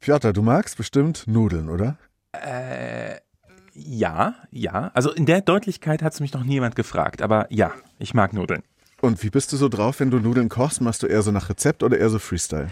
Piotr, du magst bestimmt Nudeln, oder? Äh, ja, ja. Also in der Deutlichkeit hat es mich noch niemand gefragt, aber ja, ich mag Nudeln. Und wie bist du so drauf, wenn du Nudeln kochst? Machst du eher so nach Rezept oder eher so Freestyle?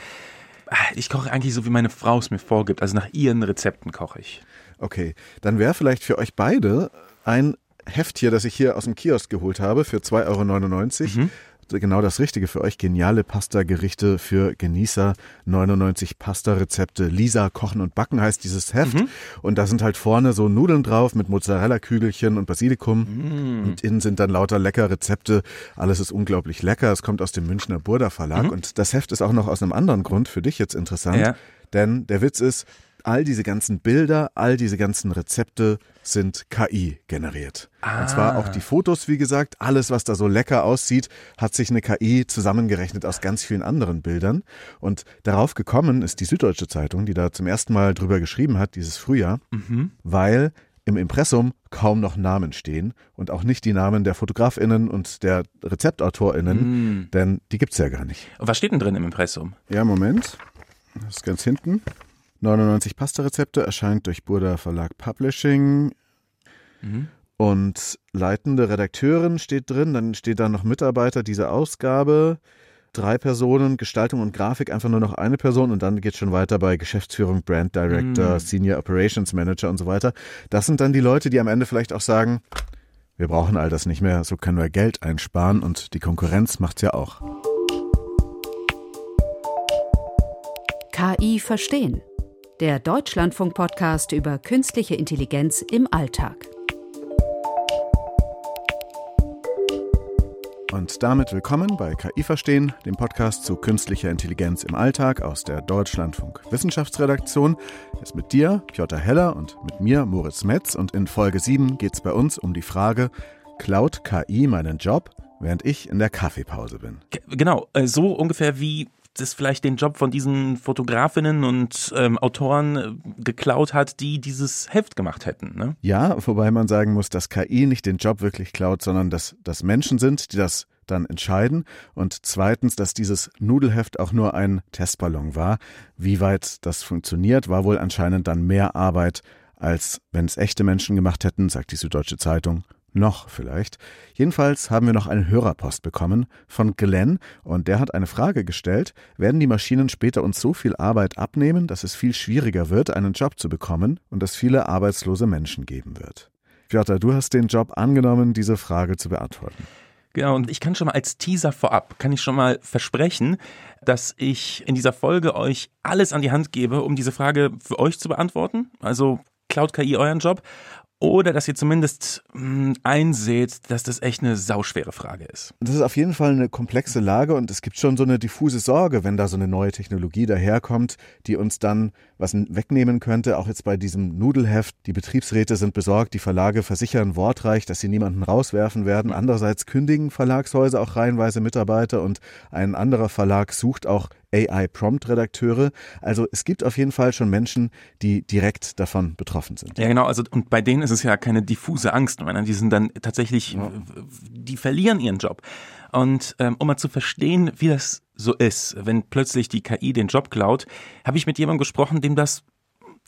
Ich koche eigentlich so, wie meine Frau es mir vorgibt. Also nach ihren Rezepten koche ich. Okay, dann wäre vielleicht für euch beide ein Heft hier, das ich hier aus dem Kiosk geholt habe, für 2,99 Euro. Mhm genau das Richtige für euch. Geniale Pasta-Gerichte für Genießer. 99 Pasta-Rezepte. Lisa Kochen und Backen heißt dieses Heft. Mhm. Und da sind halt vorne so Nudeln drauf mit Mozzarella-Kügelchen und Basilikum. Mhm. Und innen sind dann lauter lecker Rezepte. Alles ist unglaublich lecker. Es kommt aus dem Münchner Burda Verlag. Mhm. Und das Heft ist auch noch aus einem anderen Grund für dich jetzt interessant. Ja. Denn der Witz ist, all diese ganzen Bilder, all diese ganzen Rezepte sind KI generiert. Ah. Und zwar auch die Fotos, wie gesagt, alles, was da so lecker aussieht, hat sich eine KI zusammengerechnet aus ganz vielen anderen Bildern. Und darauf gekommen ist die Süddeutsche Zeitung, die da zum ersten Mal drüber geschrieben hat, dieses Frühjahr, mhm. weil im Impressum kaum noch Namen stehen und auch nicht die Namen der FotografInnen und der RezeptautorInnen, mm. denn die gibt's ja gar nicht. Und was steht denn drin im Impressum? Ja, Moment. Das ist ganz hinten. 99 Pasta-Rezepte erscheint durch Burda Verlag Publishing. Mhm. Und leitende Redakteurin steht drin, dann steht da noch Mitarbeiter dieser Ausgabe, drei Personen, Gestaltung und Grafik einfach nur noch eine Person und dann geht es schon weiter bei Geschäftsführung, Brand Director, mm. Senior Operations Manager und so weiter. Das sind dann die Leute, die am Ende vielleicht auch sagen, wir brauchen all das nicht mehr, so können wir Geld einsparen und die Konkurrenz macht's ja auch. KI verstehen der Deutschlandfunk-Podcast über künstliche Intelligenz im Alltag. Und damit willkommen bei KI Verstehen, dem Podcast zu künstlicher Intelligenz im Alltag aus der Deutschlandfunk Wissenschaftsredaktion. Ist mit dir, Piotr Heller, und mit mir, Moritz Metz. Und in Folge 7 geht es bei uns um die Frage, klaut KI meinen Job? während ich in der Kaffeepause bin. Genau, äh, so ungefähr wie das vielleicht den Job von diesen Fotografinnen und ähm, Autoren äh, geklaut hat, die dieses Heft gemacht hätten. Ne? Ja, wobei man sagen muss, dass KI nicht den Job wirklich klaut, sondern dass das Menschen sind, die das dann entscheiden. Und zweitens, dass dieses Nudelheft auch nur ein Testballon war. Wie weit das funktioniert, war wohl anscheinend dann mehr Arbeit, als wenn es echte Menschen gemacht hätten, sagt die Süddeutsche Zeitung. Noch vielleicht. Jedenfalls haben wir noch eine Hörerpost bekommen von Glenn und der hat eine Frage gestellt. Werden die Maschinen später uns so viel Arbeit abnehmen, dass es viel schwieriger wird, einen Job zu bekommen und es viele arbeitslose Menschen geben wird? Piotr, du hast den Job angenommen, diese Frage zu beantworten. Genau, und ich kann schon mal als Teaser vorab, kann ich schon mal versprechen, dass ich in dieser Folge euch alles an die Hand gebe, um diese Frage für euch zu beantworten. Also Cloud KI euren Job oder dass ihr zumindest mh, hm, einseht, dass das echt eine sauschwere Frage ist. Das ist auf jeden Fall eine komplexe Lage und es gibt schon so eine diffuse Sorge, wenn da so eine neue Technologie daherkommt, die uns dann was wegnehmen könnte. Auch jetzt bei diesem Nudelheft. Die Betriebsräte sind besorgt, die Verlage versichern wortreich, dass sie niemanden rauswerfen werden. Andererseits kündigen Verlagshäuser auch reihenweise Mitarbeiter und ein anderer Verlag sucht auch AI-Prompt-Redakteure. Also es gibt auf jeden Fall schon Menschen, die direkt davon betroffen sind. Ja, genau. Also und bei denen ist es ja keine diffuse Angst, sondern die sind dann tatsächlich, ja. die verlieren ihren Job. Und ähm, um mal zu verstehen, wie das so ist, wenn plötzlich die KI den Job klaut, habe ich mit jemandem gesprochen, dem das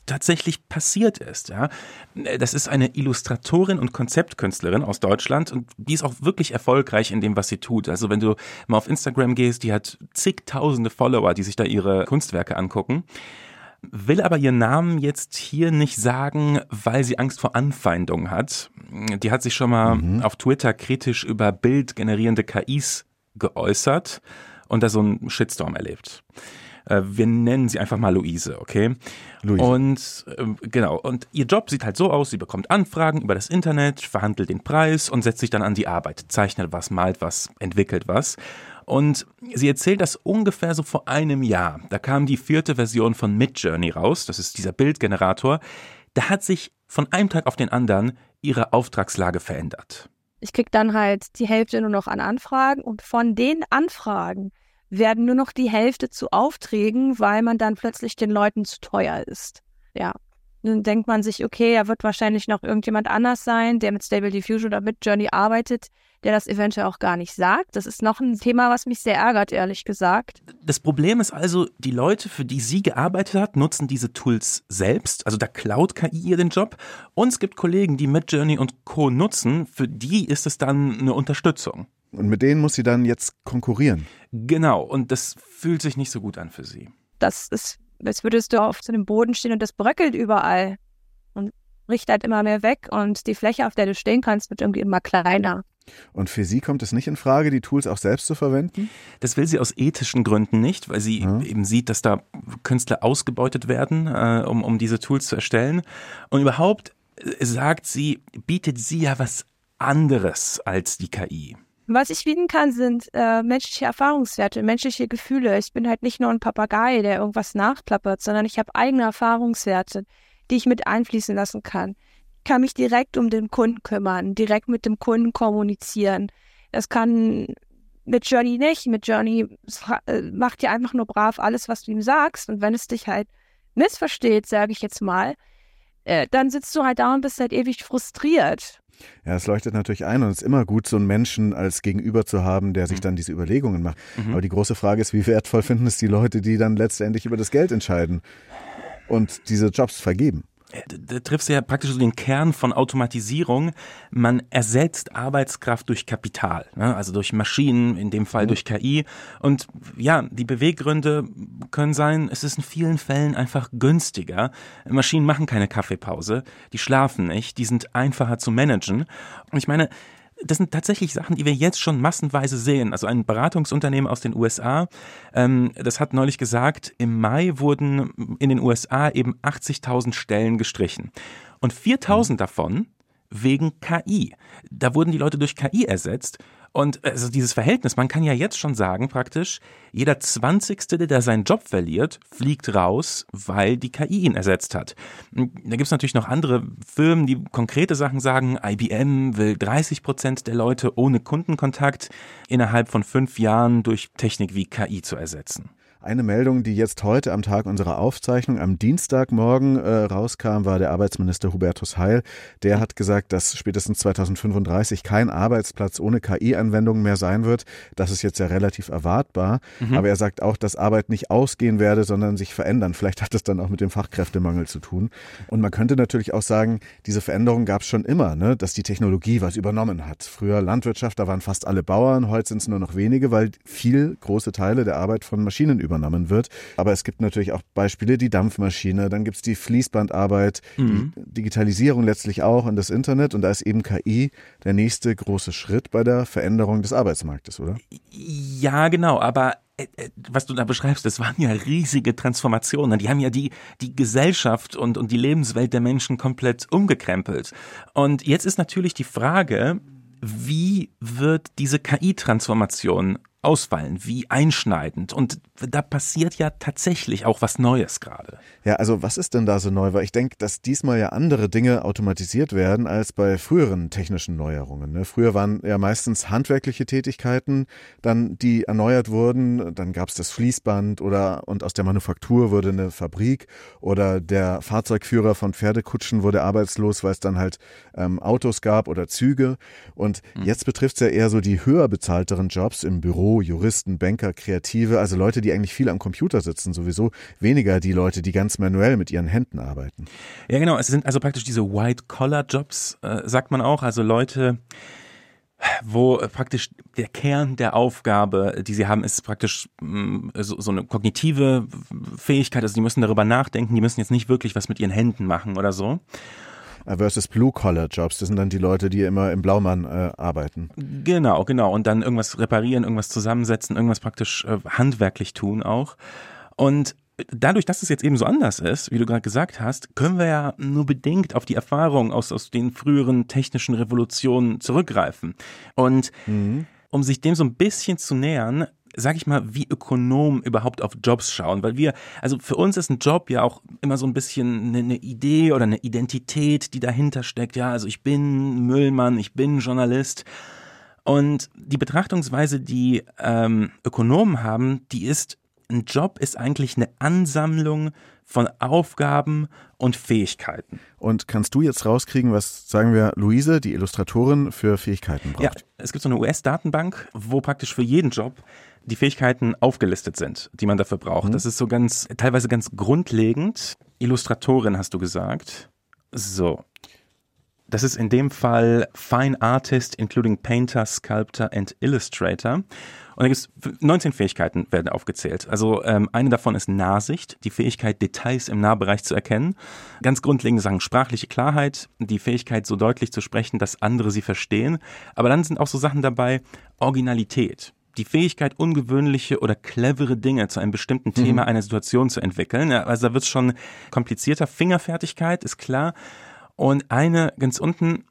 tatsächlich passiert ist. Ja. Das ist eine Illustratorin und Konzeptkünstlerin aus Deutschland und die ist auch wirklich erfolgreich in dem, was sie tut. Also wenn du mal auf Instagram gehst, die hat zigtausende Follower, die sich da ihre Kunstwerke angucken will aber ihren Namen jetzt hier nicht sagen, weil sie Angst vor Anfeindung hat. Die hat sich schon mal mhm. auf Twitter kritisch über bildgenerierende KIs geäußert und da so einen Shitstorm erlebt. Äh, wir nennen sie einfach mal Luise, okay? Luise. Und äh, genau, und ihr Job sieht halt so aus, sie bekommt Anfragen über das Internet, verhandelt den Preis und setzt sich dann an die Arbeit, zeichnet was, malt was, entwickelt was. Und sie erzählt das ungefähr so vor einem Jahr. Da kam die vierte Version von Midjourney raus, das ist dieser Bildgenerator. Da hat sich von einem Tag auf den anderen ihre Auftragslage verändert. Ich krieg dann halt die Hälfte nur noch an Anfragen und von den Anfragen werden nur noch die Hälfte zu Aufträgen, weil man dann plötzlich den Leuten zu teuer ist. Ja. Dann denkt man sich, okay, er wird wahrscheinlich noch irgendjemand anders sein, der mit Stable Diffusion oder mit Journey arbeitet, der das eventuell auch gar nicht sagt. Das ist noch ein Thema, was mich sehr ärgert, ehrlich gesagt. Das Problem ist also, die Leute, für die sie gearbeitet hat, nutzen diese Tools selbst. Also da klaut KI ihr den Job. Und es gibt Kollegen, die mit Journey und Co. nutzen. Für die ist es dann eine Unterstützung. Und mit denen muss sie dann jetzt konkurrieren. Genau. Und das fühlt sich nicht so gut an für sie. Das ist als würdest du auf so einem Boden stehen und das bröckelt überall und bricht halt immer mehr weg und die Fläche, auf der du stehen kannst, wird irgendwie immer kleiner. Und für sie kommt es nicht in Frage, die Tools auch selbst zu verwenden? Das will sie aus ethischen Gründen nicht, weil sie ja. eben sieht, dass da Künstler ausgebeutet werden, äh, um, um diese Tools zu erstellen. Und überhaupt äh, sagt sie, bietet sie ja was anderes als die KI. Was ich bieten kann, sind äh, menschliche Erfahrungswerte, menschliche Gefühle. Ich bin halt nicht nur ein Papagei, der irgendwas nachklappert, sondern ich habe eigene Erfahrungswerte, die ich mit einfließen lassen kann. Ich kann mich direkt um den Kunden kümmern, direkt mit dem Kunden kommunizieren. Das kann mit Journey nicht. Mit Journey äh, macht dir einfach nur brav alles, was du ihm sagst. Und wenn es dich halt missversteht, sage ich jetzt mal, äh, dann sitzt du halt da und bist halt ewig frustriert. Ja, es leuchtet natürlich ein und es ist immer gut, so einen Menschen als Gegenüber zu haben, der sich mhm. dann diese Überlegungen macht. Mhm. Aber die große Frage ist, wie wertvoll finden es die Leute, die dann letztendlich über das Geld entscheiden und diese Jobs vergeben? Da triffst du ja praktisch so den Kern von Automatisierung. Man ersetzt Arbeitskraft durch Kapital, ne? also durch Maschinen, in dem Fall mhm. durch KI. Und ja, die Beweggründe können sein, es ist in vielen Fällen einfach günstiger. Maschinen machen keine Kaffeepause, die schlafen nicht, die sind einfacher zu managen. Und ich meine, das sind tatsächlich Sachen, die wir jetzt schon massenweise sehen. Also ein Beratungsunternehmen aus den USA, ähm, das hat neulich gesagt, im Mai wurden in den USA eben 80.000 Stellen gestrichen. Und 4.000 davon wegen KI. Da wurden die Leute durch KI ersetzt. Und also dieses Verhältnis, man kann ja jetzt schon sagen, praktisch, jeder Zwanzigste, der seinen Job verliert, fliegt raus, weil die KI ihn ersetzt hat. Da gibt es natürlich noch andere Firmen, die konkrete Sachen sagen. IBM will 30 Prozent der Leute ohne Kundenkontakt innerhalb von fünf Jahren durch Technik wie KI zu ersetzen. Eine Meldung, die jetzt heute am Tag unserer Aufzeichnung am Dienstagmorgen äh, rauskam, war der Arbeitsminister Hubertus Heil. Der hat gesagt, dass spätestens 2035 kein Arbeitsplatz ohne KI-Anwendungen mehr sein wird. Das ist jetzt ja relativ erwartbar. Mhm. Aber er sagt auch, dass Arbeit nicht ausgehen werde, sondern sich verändern. Vielleicht hat das dann auch mit dem Fachkräftemangel zu tun. Und man könnte natürlich auch sagen, diese Veränderung gab es schon immer, ne? dass die Technologie was übernommen hat. Früher Landwirtschaft, da waren fast alle Bauern, heute sind es nur noch wenige, weil viel große Teile der Arbeit von Maschinen übernommen wird. Aber es gibt natürlich auch Beispiele, die Dampfmaschine, dann gibt es die Fließbandarbeit, mhm. die Digitalisierung letztlich auch und das Internet. Und da ist eben KI der nächste große Schritt bei der Veränderung des Arbeitsmarktes, oder? Ja, genau. Aber äh, äh, was du da beschreibst, das waren ja riesige Transformationen. Die haben ja die, die Gesellschaft und, und die Lebenswelt der Menschen komplett umgekrempelt. Und jetzt ist natürlich die Frage, wie wird diese KI-Transformation ausfallen, wie einschneidend. Und da passiert ja tatsächlich auch was Neues gerade. Ja, also was ist denn da so neu? Weil ich denke, dass diesmal ja andere Dinge automatisiert werden als bei früheren technischen Neuerungen. Ne? Früher waren ja meistens handwerkliche Tätigkeiten, dann die erneuert wurden. Dann gab es das Fließband oder und aus der Manufaktur wurde eine Fabrik oder der Fahrzeugführer von Pferdekutschen wurde arbeitslos, weil es dann halt ähm, Autos gab oder Züge. Und mhm. jetzt betrifft es ja eher so die höher bezahlteren Jobs im Büro Juristen, Banker, Kreative, also Leute, die eigentlich viel am Computer sitzen, sowieso weniger die Leute, die ganz manuell mit ihren Händen arbeiten. Ja, genau. Es sind also praktisch diese White-Collar-Jobs, äh, sagt man auch. Also Leute, wo praktisch der Kern der Aufgabe, die sie haben, ist praktisch mm, so, so, eine kognitive Fähigkeit. Also die müssen darüber nachdenken, die müssen jetzt nicht wirklich was mit ihren Händen machen oder so. Äh, versus Blue-Collar-Jobs. Das sind dann die Leute, die immer im Blaumann äh, arbeiten. Genau, genau. Und dann irgendwas reparieren, irgendwas zusammensetzen, irgendwas praktisch äh, handwerklich tun auch. Und dadurch, dass es jetzt eben so anders ist, wie du gerade gesagt hast, können wir ja nur bedingt auf die Erfahrung aus, aus den früheren technischen Revolutionen zurückgreifen. Und mhm. um sich dem so ein bisschen zu nähern, sag ich mal, wie Ökonomen überhaupt auf Jobs schauen, weil wir, also für uns ist ein Job ja auch immer so ein bisschen eine, eine, Idee oder eine Identität, die dahinter steckt. Ja, also ich bin Müllmann, ich bin Journalist. Und die Betrachtungsweise, die ähm, Ökonomen haben, die ist, ein Job ist eigentlich eine Ansammlung von Aufgaben und Fähigkeiten. Und kannst du jetzt rauskriegen, was, sagen wir, Luise, die Illustratorin, für Fähigkeiten braucht? Ja, es gibt so eine US-Datenbank, wo praktisch für jeden Job die Fähigkeiten aufgelistet sind, die man dafür braucht. Mhm. Das ist so ganz, teilweise ganz grundlegend. Illustratorin hast du gesagt. So. Das ist in dem Fall Fine Artist, including Painter, Sculptor and Illustrator. Und da gibt es 19 Fähigkeiten werden aufgezählt. Also ähm, eine davon ist Nahsicht, die Fähigkeit, Details im Nahbereich zu erkennen. Ganz grundlegende Sachen, sprachliche Klarheit, die Fähigkeit, so deutlich zu sprechen, dass andere sie verstehen. Aber dann sind auch so Sachen dabei, Originalität die Fähigkeit, ungewöhnliche oder clevere Dinge zu einem bestimmten Thema, mhm. einer Situation zu entwickeln. Also da wird es schon komplizierter. Fingerfertigkeit ist klar. Und eine ganz unten,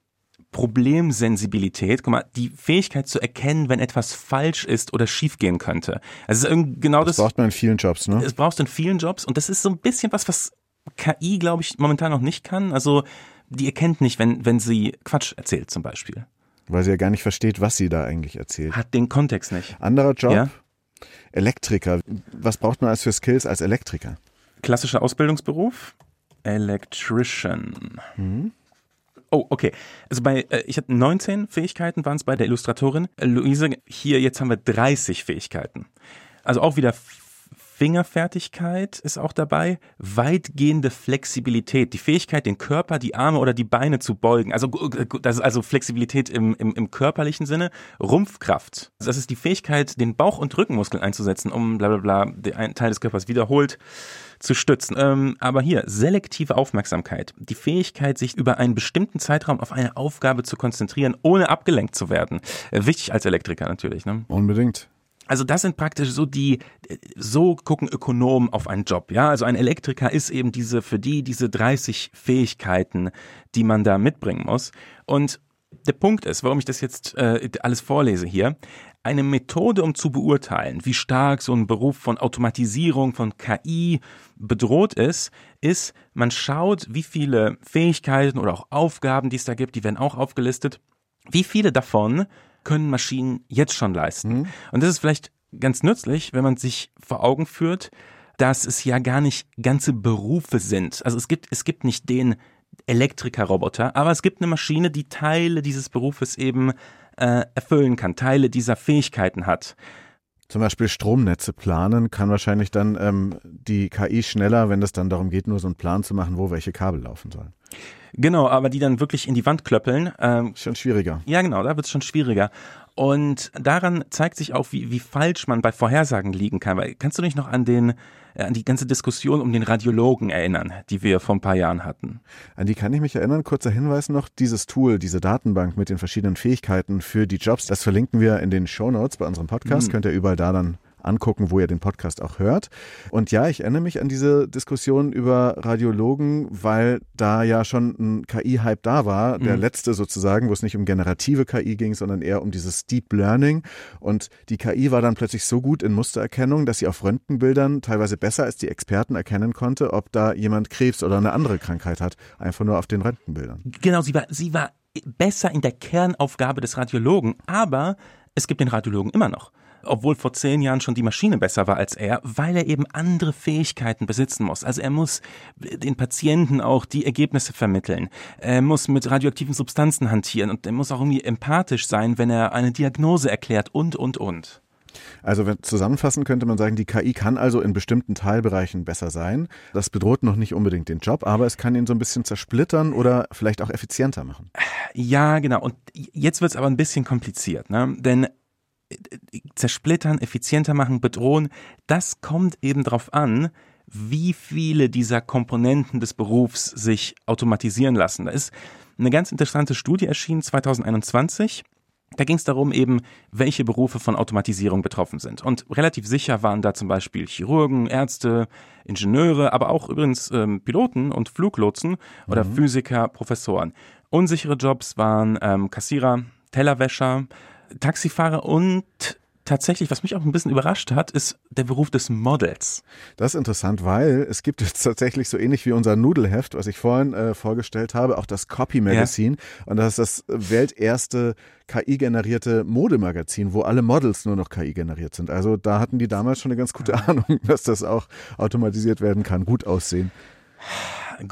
Problemsensibilität, guck mal, die Fähigkeit zu erkennen, wenn etwas falsch ist oder schiefgehen könnte. Also genau das. Das braucht man in vielen Jobs, ne? Das brauchst du in vielen Jobs und das ist so ein bisschen was, was KI, glaube ich, momentan noch nicht kann. Also die erkennt nicht, wenn, wenn sie Quatsch erzählt zum Beispiel. Weil sie ja gar nicht versteht, was sie da eigentlich erzählt. Hat den Kontext nicht. Anderer Job? Ja? Elektriker. Was braucht man als für Skills als Elektriker? Klassischer Ausbildungsberuf. Electrician. Mhm. Oh, okay. Also bei, äh, ich hatte 19 Fähigkeiten, waren es bei der Illustratorin. Luise, hier jetzt haben wir 30 Fähigkeiten. Also auch wieder Fingerfertigkeit ist auch dabei, weitgehende Flexibilität, die Fähigkeit, den Körper, die Arme oder die Beine zu beugen. Also das ist also Flexibilität im, im, im körperlichen Sinne. Rumpfkraft, das ist die Fähigkeit, den Bauch- und Rückenmuskeln einzusetzen, um bla bla bla den Teil des Körpers wiederholt zu stützen. Ähm, aber hier, selektive Aufmerksamkeit, die Fähigkeit, sich über einen bestimmten Zeitraum auf eine Aufgabe zu konzentrieren, ohne abgelenkt zu werden. Äh, wichtig als Elektriker natürlich. Ne? Unbedingt. Also das sind praktisch so die, so gucken Ökonomen auf einen Job. Ja, also ein Elektriker ist eben diese, für die, diese 30 Fähigkeiten, die man da mitbringen muss. Und der Punkt ist, warum ich das jetzt äh, alles vorlese hier, eine Methode, um zu beurteilen, wie stark so ein Beruf von Automatisierung, von KI bedroht ist, ist, man schaut, wie viele Fähigkeiten oder auch Aufgaben, die es da gibt, die werden auch aufgelistet, wie viele davon können Maschinen jetzt schon leisten. Mhm. Und das ist vielleicht ganz nützlich, wenn man sich vor Augen führt, dass es ja gar nicht ganze Berufe sind. Also es gibt, es gibt nicht den Elektrikerroboter, aber es gibt eine Maschine, die Teile dieses Berufes eben äh, erfüllen kann, Teile dieser Fähigkeiten hat. Zum Beispiel Stromnetze planen kann wahrscheinlich dann ähm, die KI schneller, wenn es dann darum geht, nur so einen Plan zu machen, wo welche Kabel laufen sollen. Genau, aber die dann wirklich in die Wand klöppeln. Ähm, schon schwieriger. Ja, genau, da wird es schon schwieriger. Und daran zeigt sich auch, wie, wie falsch man bei Vorhersagen liegen kann. Weil, kannst du dich noch an den äh, an die ganze Diskussion um den Radiologen erinnern, die wir vor ein paar Jahren hatten? An die kann ich mich erinnern. Kurzer Hinweis noch, dieses Tool, diese Datenbank mit den verschiedenen Fähigkeiten für die Jobs, das verlinken wir in den Show Notes bei unserem Podcast. Mhm. Könnt ihr überall da dann angucken, wo ihr den Podcast auch hört. Und ja, ich erinnere mich an diese Diskussion über Radiologen, weil da ja schon ein KI-Hype da war, der mhm. letzte sozusagen, wo es nicht um generative KI ging, sondern eher um dieses Deep Learning. Und die KI war dann plötzlich so gut in Mustererkennung, dass sie auf Röntgenbildern teilweise besser als die Experten erkennen konnte, ob da jemand Krebs oder eine andere Krankheit hat, einfach nur auf den Röntgenbildern. Genau, sie war, sie war besser in der Kernaufgabe des Radiologen, aber es gibt den Radiologen immer noch obwohl vor zehn Jahren schon die Maschine besser war als er, weil er eben andere Fähigkeiten besitzen muss. Also er muss den Patienten auch die Ergebnisse vermitteln. Er muss mit radioaktiven Substanzen hantieren und er muss auch irgendwie empathisch sein, wenn er eine Diagnose erklärt und, und, und. Also zusammenfassend könnte man sagen, die KI kann also in bestimmten Teilbereichen besser sein. Das bedroht noch nicht unbedingt den Job, aber es kann ihn so ein bisschen zersplittern oder vielleicht auch effizienter machen. Ja, genau. Und jetzt wird es aber ein bisschen kompliziert, ne? Denn zersplittern, effizienter machen, bedrohen, das kommt eben darauf an, wie viele dieser Komponenten des Berufs sich automatisieren lassen. Da ist eine ganz interessante Studie erschienen 2021. Da ging es darum eben, welche Berufe von Automatisierung betroffen sind. Und relativ sicher waren da zum Beispiel Chirurgen, Ärzte, Ingenieure, aber auch übrigens ähm, Piloten und Fluglotsen oder mhm. Physiker, Professoren. Unsichere Jobs waren ähm, Kassierer, Tellerwäscher, Taxifahrer und tatsächlich, was mich auch ein bisschen überrascht hat, ist der Beruf des Models. Das ist interessant, weil es gibt jetzt tatsächlich so ähnlich wie unser Nudelheft, was ich vorhin äh, vorgestellt habe, auch das Copy Magazine. Ja. Und das ist das welterste KI-generierte Modemagazin, wo alle Models nur noch KI generiert sind. Also da hatten die damals schon eine ganz gute Ahnung, dass das auch automatisiert werden kann, gut aussehen.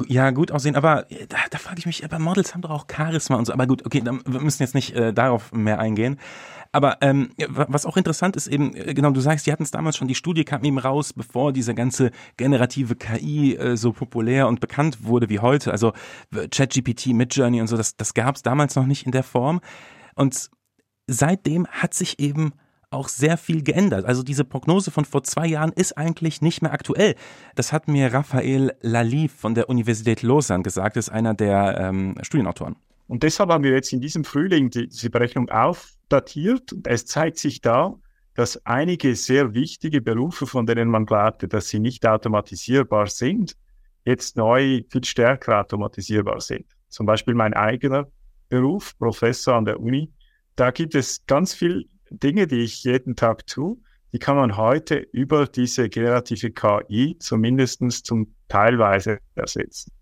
Ja, gut aussehen, aber äh, da, da frage ich mich, aber Models haben doch auch Charisma und so. Aber gut, okay, dann, wir müssen jetzt nicht äh, darauf mehr eingehen. Aber ähm, was auch interessant ist eben, äh, genau, du sagst, die hatten es damals schon, die Studie kam eben raus, bevor diese ganze generative KI äh, so populär und bekannt wurde wie heute. Also ChatGPT, Midjourney und so, das, das gab es damals noch nicht in der Form. Und seitdem hat sich eben auch sehr viel geändert. Also diese Prognose von vor zwei Jahren ist eigentlich nicht mehr aktuell. Das hat mir Raphael Laliv von der Universität Lausanne gesagt, ist einer der ähm, Studienautoren. Und deshalb haben wir jetzt in diesem Frühling die, diese Berechnung aufdatiert. Es zeigt sich da, dass einige sehr wichtige Berufe, von denen man glaubte, dass sie nicht automatisierbar sind, jetzt neu viel stärker automatisierbar sind. Zum Beispiel mein eigener Beruf, Professor an der Uni. Da gibt es ganz viel Dinge, die ich jeden Tag tue, die kann man heute über diese generative KI zumindest zum teilweise ersetzen.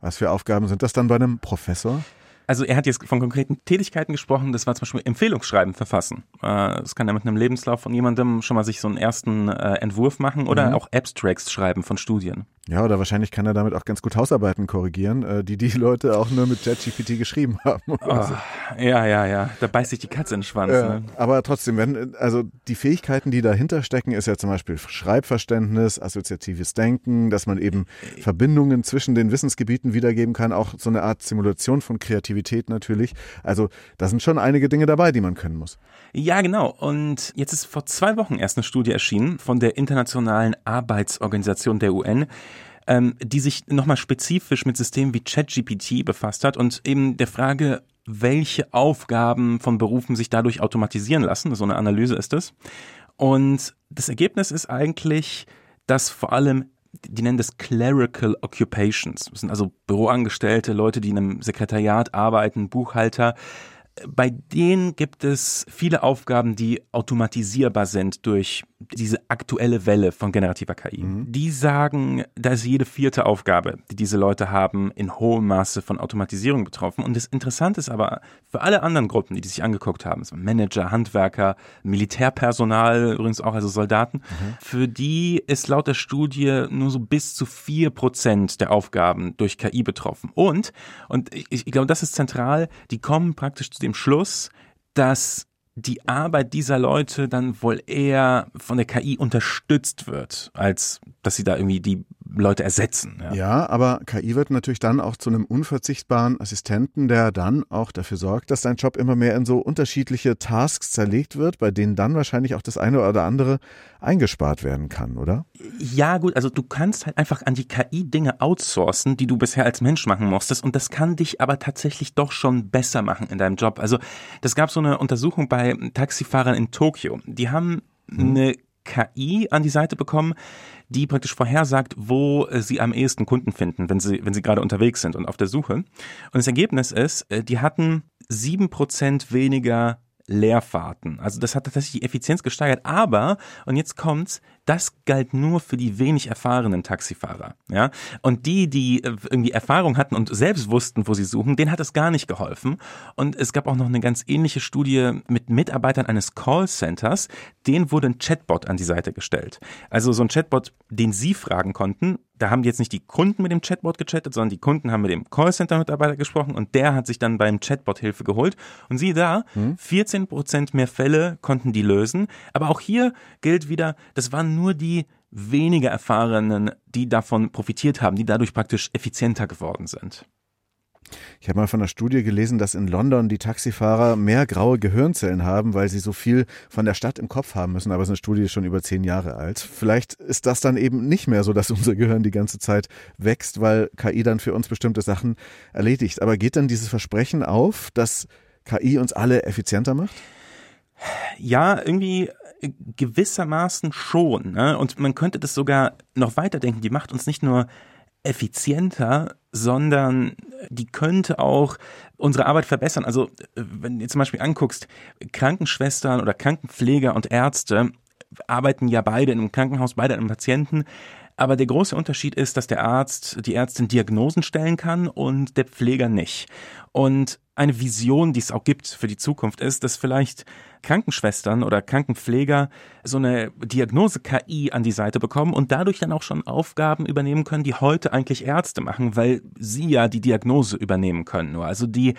Was für Aufgaben sind das dann bei einem Professor? Also er hat jetzt von konkreten Tätigkeiten gesprochen, das war zum Beispiel Empfehlungsschreiben verfassen. Äh, das kann er mit einem Lebenslauf von jemandem schon mal sich so einen ersten äh, Entwurf machen oder mhm. auch Abstracts schreiben von Studien. Ja, oder wahrscheinlich kann er damit auch ganz gut Hausarbeiten korrigieren, äh, die die Leute auch nur mit ChatGPT geschrieben haben. Oh, so. Ja, ja, ja. Da beißt sich die Katze in den Schwanz. Ja, ne? Aber trotzdem, wenn, also die Fähigkeiten, die dahinter stecken, ist ja zum Beispiel Schreibverständnis, assoziatives Denken, dass man eben Verbindungen zwischen den Wissensgebieten wiedergeben kann, auch so eine Art Simulation von Kreativität natürlich. Also da sind schon einige Dinge dabei, die man können muss. Ja, genau. Und jetzt ist vor zwei Wochen erst eine Studie erschienen von der Internationalen Arbeitsorganisation der UN, ähm, die sich nochmal spezifisch mit Systemen wie ChatGPT befasst hat und eben der Frage, welche Aufgaben von Berufen sich dadurch automatisieren lassen. So eine Analyse ist es. Und das Ergebnis ist eigentlich, dass vor allem die nennen das Clerical Occupations. Das sind also Büroangestellte, Leute, die in einem Sekretariat arbeiten, Buchhalter, bei denen gibt es viele Aufgaben, die automatisierbar sind durch diese aktuelle Welle von generativer KI. Mhm. Die sagen, da ist jede vierte Aufgabe, die diese Leute haben, in hohem Maße von Automatisierung betroffen. Und das Interessante ist aber, für alle anderen Gruppen, die, die sich angeguckt haben, so Manager, Handwerker, Militärpersonal, übrigens auch also Soldaten, mhm. für die ist laut der Studie nur so bis zu vier Prozent der Aufgaben durch KI betroffen. Und, und ich, ich glaube, das ist zentral, die kommen praktisch zu dem Schluss, dass die Arbeit dieser Leute dann wohl eher von der KI unterstützt wird, als dass sie da irgendwie die Leute ersetzen. Ja. ja, aber KI wird natürlich dann auch zu einem unverzichtbaren Assistenten, der dann auch dafür sorgt, dass dein Job immer mehr in so unterschiedliche Tasks zerlegt wird, bei denen dann wahrscheinlich auch das eine oder andere eingespart werden kann, oder? Ja, gut, also du kannst halt einfach an die KI Dinge outsourcen, die du bisher als Mensch machen musstest und das kann dich aber tatsächlich doch schon besser machen in deinem Job. Also, das gab so eine Untersuchung bei Taxifahrern in Tokio. Die haben hm. eine KI an die Seite bekommen, die praktisch vorhersagt, wo äh, sie am ehesten Kunden finden, wenn sie, wenn sie gerade unterwegs sind und auf der Suche. Und das Ergebnis ist, äh, die hatten sieben Prozent weniger Leerfahrten. Also das hat tatsächlich die Effizienz gesteigert. Aber, und jetzt kommt's, das galt nur für die wenig erfahrenen Taxifahrer. Ja? Und die, die äh, irgendwie Erfahrung hatten und selbst wussten, wo sie suchen, denen hat es gar nicht geholfen. Und es gab auch noch eine ganz ähnliche Studie mit Mitarbeitern eines Callcenters. Denen wurde ein Chatbot an die Seite gestellt. Also so ein Chatbot, den sie fragen konnten, da haben jetzt nicht die Kunden mit dem Chatbot gechattet, sondern die Kunden haben mit dem Callcenter-Mitarbeiter gesprochen und der hat sich dann beim Chatbot Hilfe geholt. Und siehe da, 14 hm? Prozent mehr Fälle konnten die lösen. Aber auch hier gilt wieder, das waren nur die weniger Erfahrenen, die davon profitiert haben, die dadurch praktisch effizienter geworden sind. Ich habe mal von einer Studie gelesen, dass in London die Taxifahrer mehr graue Gehirnzellen haben, weil sie so viel von der Stadt im Kopf haben müssen. Aber so eine Studie ist schon über zehn Jahre alt. Vielleicht ist das dann eben nicht mehr so, dass unser Gehirn die ganze Zeit wächst, weil KI dann für uns bestimmte Sachen erledigt. Aber geht dann dieses Versprechen auf, dass KI uns alle effizienter macht? Ja, irgendwie gewissermaßen schon. Ne? Und man könnte das sogar noch weiterdenken. Die macht uns nicht nur effizienter, sondern die könnte auch unsere Arbeit verbessern. Also wenn du zum Beispiel anguckst, Krankenschwestern oder Krankenpfleger und Ärzte arbeiten ja beide in einem Krankenhaus, beide an einem Patienten. Aber der große Unterschied ist, dass der Arzt, die Ärztin Diagnosen stellen kann und der Pfleger nicht. Und eine Vision, die es auch gibt für die Zukunft, ist, dass vielleicht Krankenschwestern oder Krankenpfleger so eine Diagnose-KI an die Seite bekommen und dadurch dann auch schon Aufgaben übernehmen können, die heute eigentlich Ärzte machen, weil sie ja die Diagnose übernehmen können. Nur also die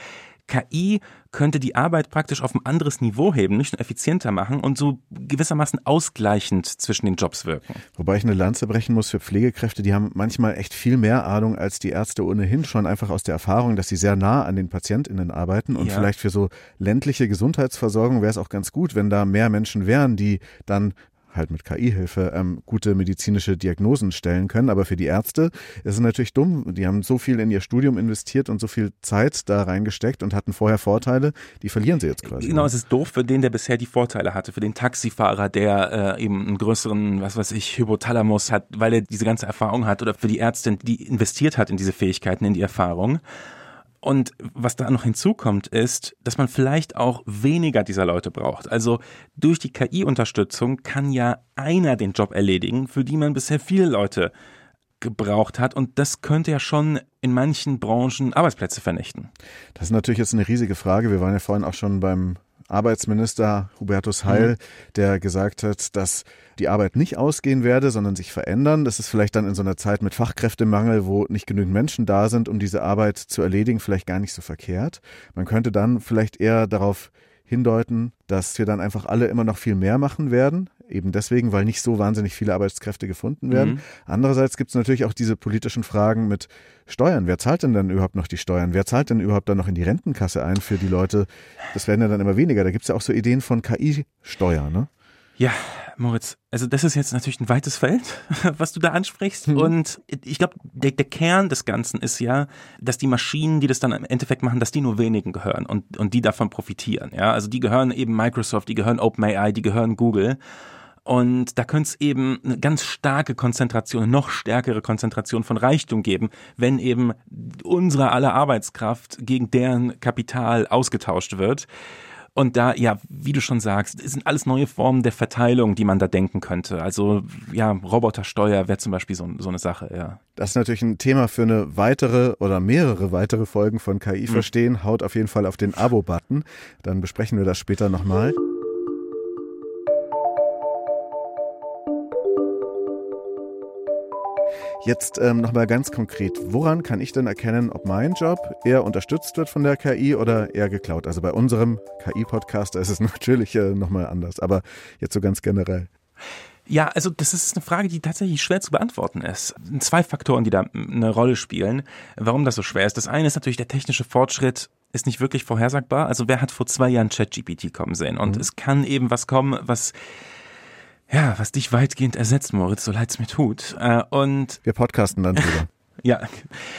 KI könnte die Arbeit praktisch auf ein anderes Niveau heben, nicht nur effizienter machen und so gewissermaßen ausgleichend zwischen den Jobs wirken. Wobei ich eine Lanze brechen muss für Pflegekräfte, die haben manchmal echt viel mehr Ahnung als die Ärzte ohnehin schon einfach aus der Erfahrung, dass sie sehr nah an den PatientInnen arbeiten und ja. vielleicht für so ländliche Gesundheitsversorgung wäre es auch ganz gut, wenn da mehr Menschen wären, die dann halt mit KI-Hilfe ähm, gute medizinische Diagnosen stellen können. Aber für die Ärzte ist es natürlich dumm. Die haben so viel in ihr Studium investiert und so viel Zeit da reingesteckt und hatten vorher Vorteile. Die verlieren sie jetzt quasi. Genau, ne? es ist doof für den, der bisher die Vorteile hatte. Für den Taxifahrer, der äh, eben einen größeren, was weiß ich, Hypothalamus hat, weil er diese ganze Erfahrung hat. Oder für die Ärztin, die investiert hat in diese Fähigkeiten, in die Erfahrung. Und was da noch hinzukommt, ist, dass man vielleicht auch weniger dieser Leute braucht. Also durch die KI-Unterstützung kann ja einer den Job erledigen, für die man bisher viele Leute gebraucht hat. Und das könnte ja schon in manchen Branchen Arbeitsplätze vernichten. Das ist natürlich jetzt eine riesige Frage. Wir waren ja vorhin auch schon beim Arbeitsminister Hubertus Heil, mhm. der gesagt hat, dass die Arbeit nicht ausgehen werde, sondern sich verändern. Das ist vielleicht dann in so einer Zeit mit Fachkräftemangel, wo nicht genügend Menschen da sind, um diese Arbeit zu erledigen, vielleicht gar nicht so verkehrt. Man könnte dann vielleicht eher darauf hindeuten, dass wir dann einfach alle immer noch viel mehr machen werden. Eben deswegen, weil nicht so wahnsinnig viele Arbeitskräfte gefunden werden. Mhm. Andererseits gibt es natürlich auch diese politischen Fragen mit Steuern. Wer zahlt denn dann überhaupt noch die Steuern? Wer zahlt denn überhaupt dann noch in die Rentenkasse ein für die Leute? Das werden ja dann immer weniger. Da gibt es ja auch so Ideen von KI-Steuer, ne? Ja, Moritz, also das ist jetzt natürlich ein weites Feld, was du da ansprichst. Mhm. Und ich glaube, der, der, Kern des Ganzen ist ja, dass die Maschinen, die das dann im Endeffekt machen, dass die nur wenigen gehören und, und die davon profitieren. Ja, also die gehören eben Microsoft, die gehören OpenAI, die gehören Google. Und da könnte es eben eine ganz starke Konzentration, noch stärkere Konzentration von Reichtum geben, wenn eben unsere aller Arbeitskraft gegen deren Kapital ausgetauscht wird. Und da, ja, wie du schon sagst, sind alles neue Formen der Verteilung, die man da denken könnte. Also, ja, Robotersteuer wäre zum Beispiel so, so eine Sache, ja. Das ist natürlich ein Thema für eine weitere oder mehrere weitere Folgen von KI hm. verstehen. Haut auf jeden Fall auf den Abo-Button. Dann besprechen wir das später nochmal. Jetzt ähm, nochmal ganz konkret, woran kann ich denn erkennen, ob mein Job eher unterstützt wird von der KI oder eher geklaut? Also bei unserem KI-Podcast ist es natürlich äh, nochmal anders, aber jetzt so ganz generell. Ja, also das ist eine Frage, die tatsächlich schwer zu beantworten ist. Zwei Faktoren, die da eine Rolle spielen, warum das so schwer ist. Das eine ist natürlich der technische Fortschritt ist nicht wirklich vorhersagbar. Also wer hat vor zwei Jahren ChatGPT kommen sehen? Und mhm. es kann eben was kommen, was ja, was dich weitgehend ersetzt, Moritz, so leid es mir tut. Äh, und wir podcasten dann drüber. ja,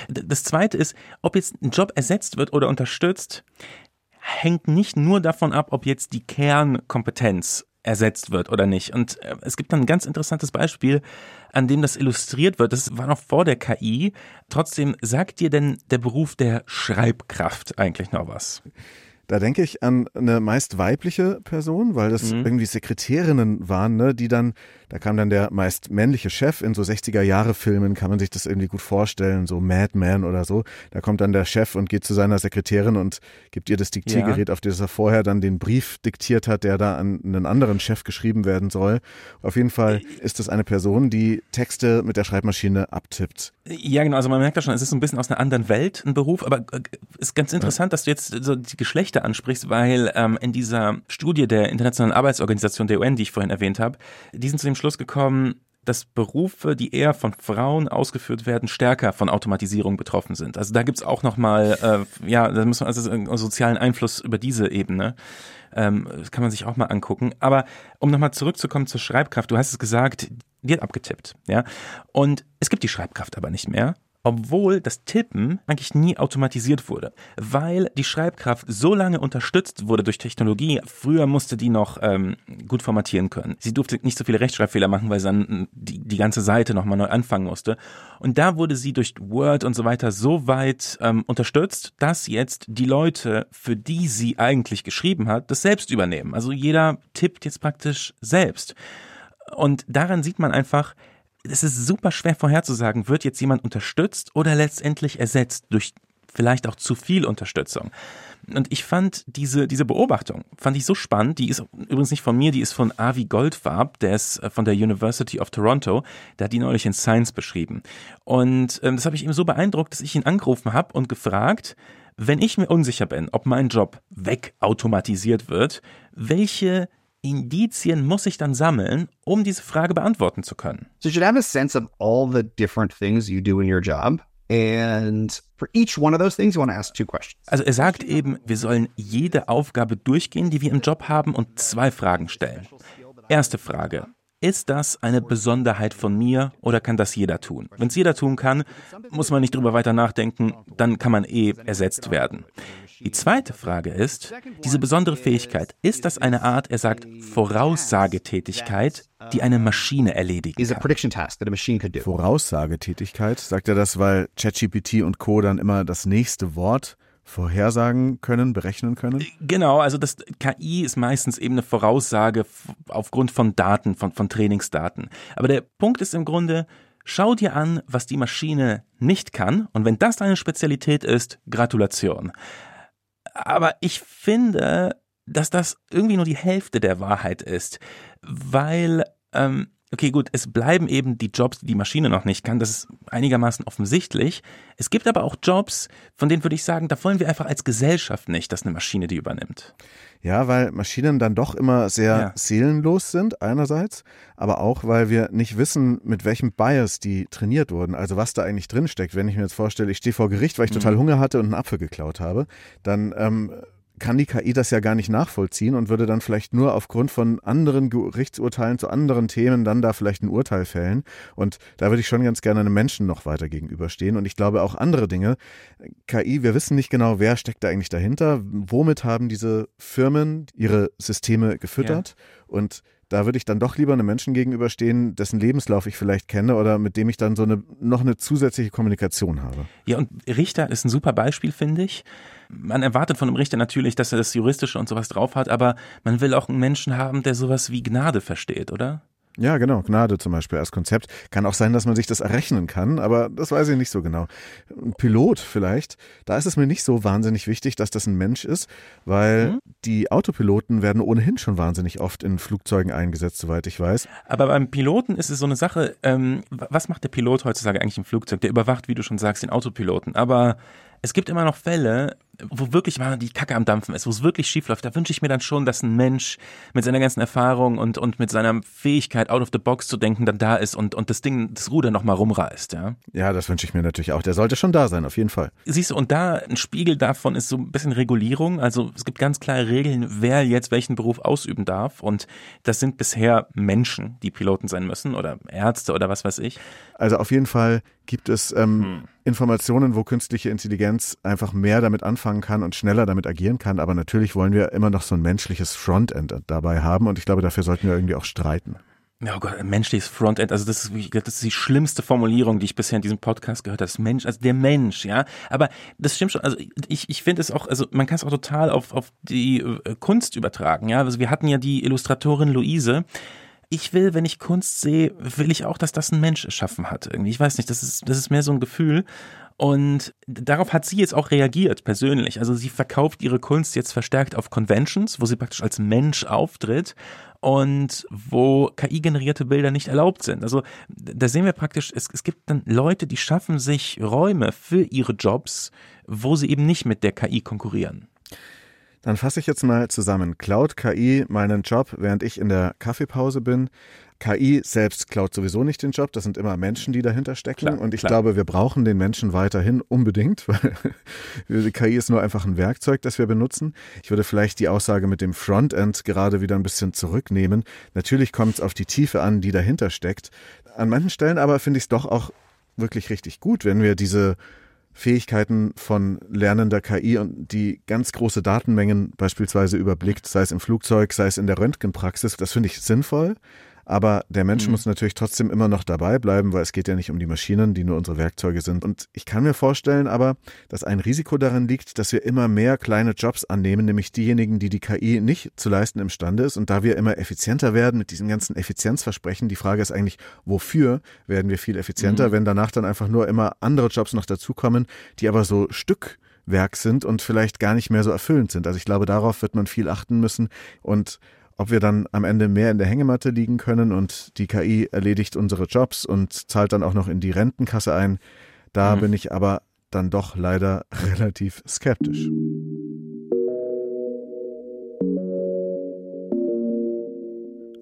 das Zweite ist, ob jetzt ein Job ersetzt wird oder unterstützt, hängt nicht nur davon ab, ob jetzt die Kernkompetenz ersetzt wird oder nicht. Und äh, es gibt dann ein ganz interessantes Beispiel, an dem das illustriert wird. Das war noch vor der KI. Trotzdem sagt dir denn der Beruf der Schreibkraft eigentlich noch was? Da denke ich an eine meist weibliche Person, weil das mhm. irgendwie Sekretärinnen waren, ne, die dann da kam dann der meist männliche Chef in so 60er-Jahre-Filmen, kann man sich das irgendwie gut vorstellen, so Madman oder so. Da kommt dann der Chef und geht zu seiner Sekretärin und gibt ihr das Diktiergerät, ja. auf das er vorher dann den Brief diktiert hat, der da an einen anderen Chef geschrieben werden soll. Auf jeden Fall ist das eine Person, die Texte mit der Schreibmaschine abtippt. Ja, genau. Also man merkt ja schon, es ist ein bisschen aus einer anderen Welt ein Beruf, aber es äh, ist ganz interessant, ja. dass du jetzt so die Geschlechter ansprichst, weil ähm, in dieser Studie der Internationalen Arbeitsorganisation der UN, die ich vorhin erwähnt habe, die sind zu dem Schluss gekommen, dass Berufe, die eher von Frauen ausgeführt werden, stärker von Automatisierung betroffen sind. Also da gibt's auch nochmal, äh, ja, da muss man also einen sozialen Einfluss über diese Ebene. Ähm, das kann man sich auch mal angucken. Aber um nochmal zurückzukommen zur Schreibkraft, du hast es gesagt, die hat abgetippt, ja. Und es gibt die Schreibkraft aber nicht mehr. Obwohl das Tippen eigentlich nie automatisiert wurde, weil die Schreibkraft so lange unterstützt wurde durch Technologie. Früher musste die noch ähm, gut formatieren können. Sie durfte nicht so viele Rechtschreibfehler machen, weil sie dann die, die ganze Seite nochmal neu anfangen musste. Und da wurde sie durch Word und so weiter so weit ähm, unterstützt, dass jetzt die Leute, für die sie eigentlich geschrieben hat, das selbst übernehmen. Also jeder tippt jetzt praktisch selbst. Und daran sieht man einfach, es ist super schwer vorherzusagen, wird jetzt jemand unterstützt oder letztendlich ersetzt durch vielleicht auch zu viel Unterstützung. Und ich fand diese, diese Beobachtung, fand ich so spannend, die ist übrigens nicht von mir, die ist von Avi Goldfarb, der ist äh, von der University of Toronto, der hat die neulich in Science beschrieben. Und ähm, das habe ich ihm so beeindruckt, dass ich ihn angerufen habe und gefragt, wenn ich mir unsicher bin, ob mein Job wegautomatisiert wird, welche Indizien muss ich dann sammeln, um diese Frage beantworten zu können? So you should have a sense of all the different things you do in your job. And for each one of those things, you want to ask two questions. Also er sagt eben, wir sollen jede Aufgabe durchgehen, die wir im Job haben und zwei Fragen stellen. Erste Frage. Ist das eine Besonderheit von mir oder kann das jeder tun? Wenn es jeder tun kann, muss man nicht drüber weiter nachdenken, dann kann man eh ersetzt werden. Die zweite Frage ist, diese besondere Fähigkeit, ist das eine Art, er sagt, Voraussagetätigkeit, die eine Maschine erledigen kann? Voraussagetätigkeit, sagt er das, weil ChatGPT und Co. dann immer das nächste Wort vorhersagen können, berechnen können? Genau, also das KI ist meistens eben eine Voraussage aufgrund von Daten, von, von Trainingsdaten. Aber der Punkt ist im Grunde, schau dir an, was die Maschine nicht kann und wenn das deine Spezialität ist, Gratulation. Aber ich finde, dass das irgendwie nur die Hälfte der Wahrheit ist, weil, ähm, okay, gut, es bleiben eben die Jobs, die die Maschine noch nicht kann. Das ist einigermaßen offensichtlich. Es gibt aber auch Jobs, von denen würde ich sagen, da wollen wir einfach als Gesellschaft nicht, dass eine Maschine die übernimmt. Ja, weil Maschinen dann doch immer sehr ja. seelenlos sind, einerseits, aber auch, weil wir nicht wissen, mit welchem Bias die trainiert wurden, also was da eigentlich drinsteckt. Wenn ich mir jetzt vorstelle, ich stehe vor Gericht, weil ich mhm. total Hunger hatte und einen Apfel geklaut habe, dann ähm, kann die KI das ja gar nicht nachvollziehen und würde dann vielleicht nur aufgrund von anderen Gerichtsurteilen zu anderen Themen dann da vielleicht ein Urteil fällen. Und da würde ich schon ganz gerne einem Menschen noch weiter gegenüberstehen. Und ich glaube auch andere Dinge. KI, wir wissen nicht genau, wer steckt da eigentlich dahinter. Womit haben diese Firmen ihre Systeme gefüttert? Ja. Und da würde ich dann doch lieber einem Menschen gegenüberstehen, dessen Lebenslauf ich vielleicht kenne oder mit dem ich dann so eine noch eine zusätzliche Kommunikation habe. Ja, und Richter ist ein super Beispiel, finde ich. Man erwartet von einem Richter natürlich, dass er das Juristische und sowas drauf hat, aber man will auch einen Menschen haben, der sowas wie Gnade versteht, oder? Ja, genau. Gnade zum Beispiel als Konzept. Kann auch sein, dass man sich das errechnen kann, aber das weiß ich nicht so genau. Ein Pilot vielleicht, da ist es mir nicht so wahnsinnig wichtig, dass das ein Mensch ist, weil mhm. die Autopiloten werden ohnehin schon wahnsinnig oft in Flugzeugen eingesetzt, soweit ich weiß. Aber beim Piloten ist es so eine Sache, ähm, was macht der Pilot heutzutage eigentlich im Flugzeug? Der überwacht, wie du schon sagst, den Autopiloten. Aber es gibt immer noch Fälle, wo wirklich mal die Kacke am Dampfen ist, wo es wirklich schief läuft, da wünsche ich mir dann schon, dass ein Mensch mit seiner ganzen Erfahrung und, und mit seiner Fähigkeit, out of the box zu denken, dann da ist und, und das Ding, das Ruder nochmal rumreißt, ja. Ja, das wünsche ich mir natürlich auch. Der sollte schon da sein, auf jeden Fall. Siehst du, und da ein Spiegel davon ist so ein bisschen Regulierung. Also es gibt ganz klare Regeln, wer jetzt welchen Beruf ausüben darf. Und das sind bisher Menschen, die Piloten sein müssen oder Ärzte oder was weiß ich. Also auf jeden Fall gibt es ähm, hm. Informationen, wo künstliche Intelligenz einfach mehr damit anfangen kann und schneller damit agieren kann. Aber natürlich wollen wir immer noch so ein menschliches Frontend dabei haben und ich glaube, dafür sollten wir irgendwie auch streiten. Ja, oh Gott, menschliches Frontend, also das ist, das ist die schlimmste Formulierung, die ich bisher in diesem Podcast gehört habe. Das Mensch, also der Mensch, ja. Aber das stimmt schon, also ich, ich finde es auch, also man kann es auch total auf, auf die äh, Kunst übertragen, ja. Also wir hatten ja die Illustratorin Luise, ich will, wenn ich Kunst sehe, will ich auch, dass das ein Mensch erschaffen hat. Irgendwie. Ich weiß nicht, das ist, das ist mehr so ein Gefühl. Und darauf hat sie jetzt auch reagiert, persönlich. Also sie verkauft ihre Kunst jetzt verstärkt auf Conventions, wo sie praktisch als Mensch auftritt und wo KI-generierte Bilder nicht erlaubt sind. Also da sehen wir praktisch, es, es gibt dann Leute, die schaffen sich Räume für ihre Jobs, wo sie eben nicht mit der KI konkurrieren. Dann fasse ich jetzt mal zusammen. Klaut KI meinen Job, während ich in der Kaffeepause bin? KI selbst klaut sowieso nicht den Job, das sind immer Menschen, die dahinter stecken. Klar, und ich klar. glaube, wir brauchen den Menschen weiterhin unbedingt, weil die KI ist nur einfach ein Werkzeug, das wir benutzen. Ich würde vielleicht die Aussage mit dem Frontend gerade wieder ein bisschen zurücknehmen. Natürlich kommt es auf die Tiefe an, die dahinter steckt. An manchen Stellen aber finde ich es doch auch wirklich richtig gut, wenn wir diese Fähigkeiten von lernender KI und die ganz große Datenmengen beispielsweise überblickt, sei es im Flugzeug, sei es in der Röntgenpraxis. Das finde ich sinnvoll. Aber der Mensch mhm. muss natürlich trotzdem immer noch dabei bleiben, weil es geht ja nicht um die Maschinen, die nur unsere Werkzeuge sind. Und ich kann mir vorstellen aber, dass ein Risiko darin liegt, dass wir immer mehr kleine Jobs annehmen, nämlich diejenigen, die die KI nicht zu leisten imstande ist. Und da wir immer effizienter werden mit diesen ganzen Effizienzversprechen, die Frage ist eigentlich, wofür werden wir viel effizienter, mhm. wenn danach dann einfach nur immer andere Jobs noch dazukommen, die aber so Stückwerk sind und vielleicht gar nicht mehr so erfüllend sind. Also ich glaube, darauf wird man viel achten müssen. Und ob wir dann am Ende mehr in der Hängematte liegen können und die KI erledigt unsere Jobs und zahlt dann auch noch in die Rentenkasse ein, da mhm. bin ich aber dann doch leider relativ skeptisch.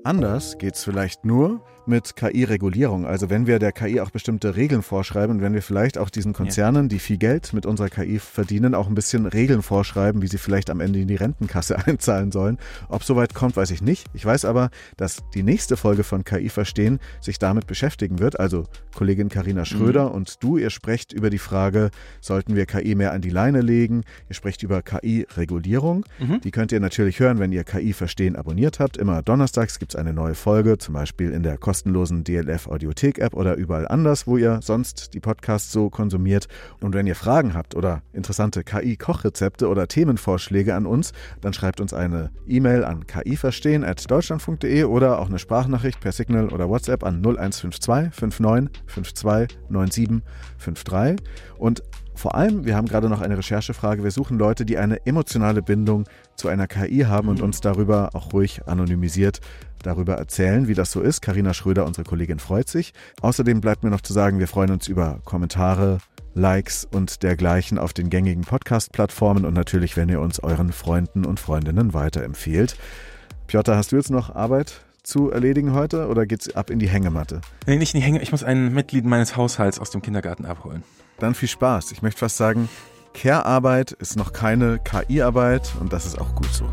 Anders geht's vielleicht nur mit KI-Regulierung. Also wenn wir der KI auch bestimmte Regeln vorschreiben und wenn wir vielleicht auch diesen Konzernen, die viel Geld mit unserer KI verdienen, auch ein bisschen Regeln vorschreiben, wie sie vielleicht am Ende in die Rentenkasse einzahlen sollen. Ob soweit kommt, weiß ich nicht. Ich weiß aber, dass die nächste Folge von KI Verstehen sich damit beschäftigen wird. Also Kollegin Karina Schröder mhm. und du, ihr sprecht über die Frage, sollten wir KI mehr an die Leine legen? Ihr sprecht über KI-Regulierung. Mhm. Die könnt ihr natürlich hören, wenn ihr KI Verstehen abonniert habt. Immer donnerstags gibt es eine neue Folge, zum Beispiel in der kostenlosen DLF Audiothek App oder überall anders, wo ihr sonst die Podcasts so konsumiert. Und wenn ihr Fragen habt oder interessante KI-Kochrezepte oder Themenvorschläge an uns, dann schreibt uns eine E-Mail an kiverstehen.deutschland.de oder auch eine Sprachnachricht per Signal oder WhatsApp an 0152 59 52 97 53. Und vor allem, wir haben gerade noch eine Recherchefrage. Wir suchen Leute, die eine emotionale Bindung zu einer KI haben und uns darüber auch ruhig anonymisiert darüber erzählen, wie das so ist. Karina Schröder, unsere Kollegin, freut sich. Außerdem bleibt mir noch zu sagen, wir freuen uns über Kommentare, Likes und dergleichen auf den gängigen Podcast-Plattformen und natürlich, wenn ihr uns euren Freunden und Freundinnen weiterempfehlt. Piotr, hast du jetzt noch Arbeit zu erledigen heute oder geht's ab in die Hängematte? Nee, nicht in die Hängematte. Ich muss ein Mitglied meines Haushalts aus dem Kindergarten abholen. Dann viel Spaß. Ich möchte fast sagen, Care-Arbeit ist noch keine KI-Arbeit und das ist auch gut so.